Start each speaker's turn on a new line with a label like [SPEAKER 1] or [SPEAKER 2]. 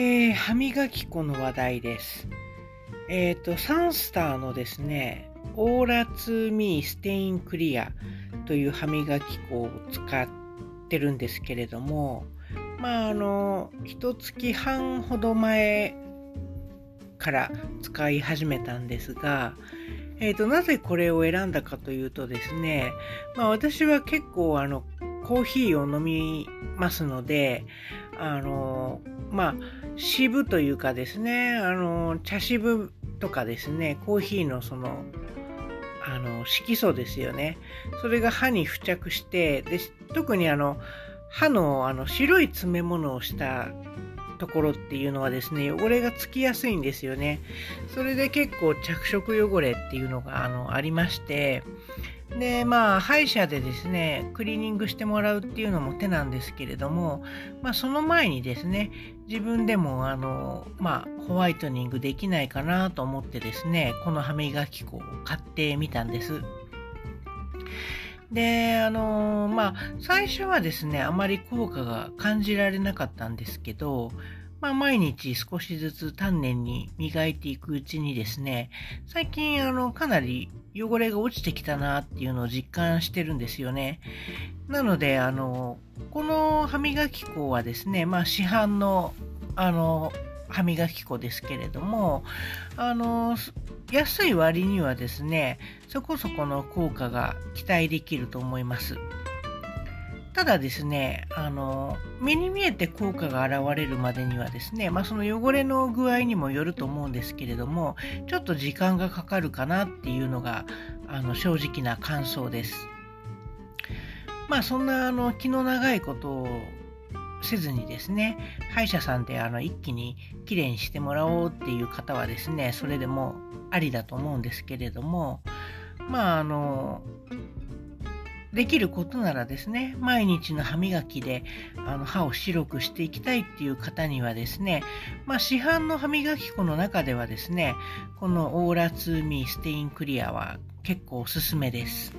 [SPEAKER 1] え歯磨き粉の話題です。えっ、ー、と、サンスターのですね、オーラツーミーステインクリアという歯磨き粉を使ってるんですけれども、まあ、あの、一月半ほど前から使い始めたんですが、えっ、ー、と、なぜこれを選んだかというとですね、まあ私は結構あの、コーヒーを飲みますので、あの、まあ、渋というかですね、あの、茶渋とかですね、コーヒーのその、あの、色素ですよね。それが歯に付着して、で、特にあの、歯のあの白い詰め物をしたところっていうのはですね、汚れがつきやすいんですよね。それで結構着色汚れっていうのがあのありまして、で、まあ、歯医者でですね、クリーニングしてもらうっていうのも手なんですけれども、まあ、その前にですね、自分でも、あの、まあ、ホワイトニングできないかなと思ってですね、この歯磨き粉を買ってみたんです。で、あの、まあ、最初はですね、あまり効果が感じられなかったんですけど、まあ、毎日少しずつ丹念に磨いていくうちにですね、最近あのかなり汚れが落ちてきたなっていうのを実感してるんですよね。なので、あの、この歯磨き粉はですね、まあ市販のあの歯磨き粉ですけれども、あの、安い割にはですね、そこそこの効果が期待できると思います。ただですね、あの、目に見えて効果が現れるまでにはですね、まあその汚れの具合にもよると思うんですけれども、ちょっと時間がかかるかなっていうのが、あの、正直な感想です。まあそんな、あの、気の長いことをせずにですね、歯医者さんであの一気にきれいにしてもらおうっていう方はですね、それでもありだと思うんですけれども、まああの、できることならですね、毎日の歯磨きであの歯を白くしていきたいっていう方にはですね、まあ、市販の歯磨き粉の中ではですね、このオーラ2ミーステインクリアは結構おすすめです。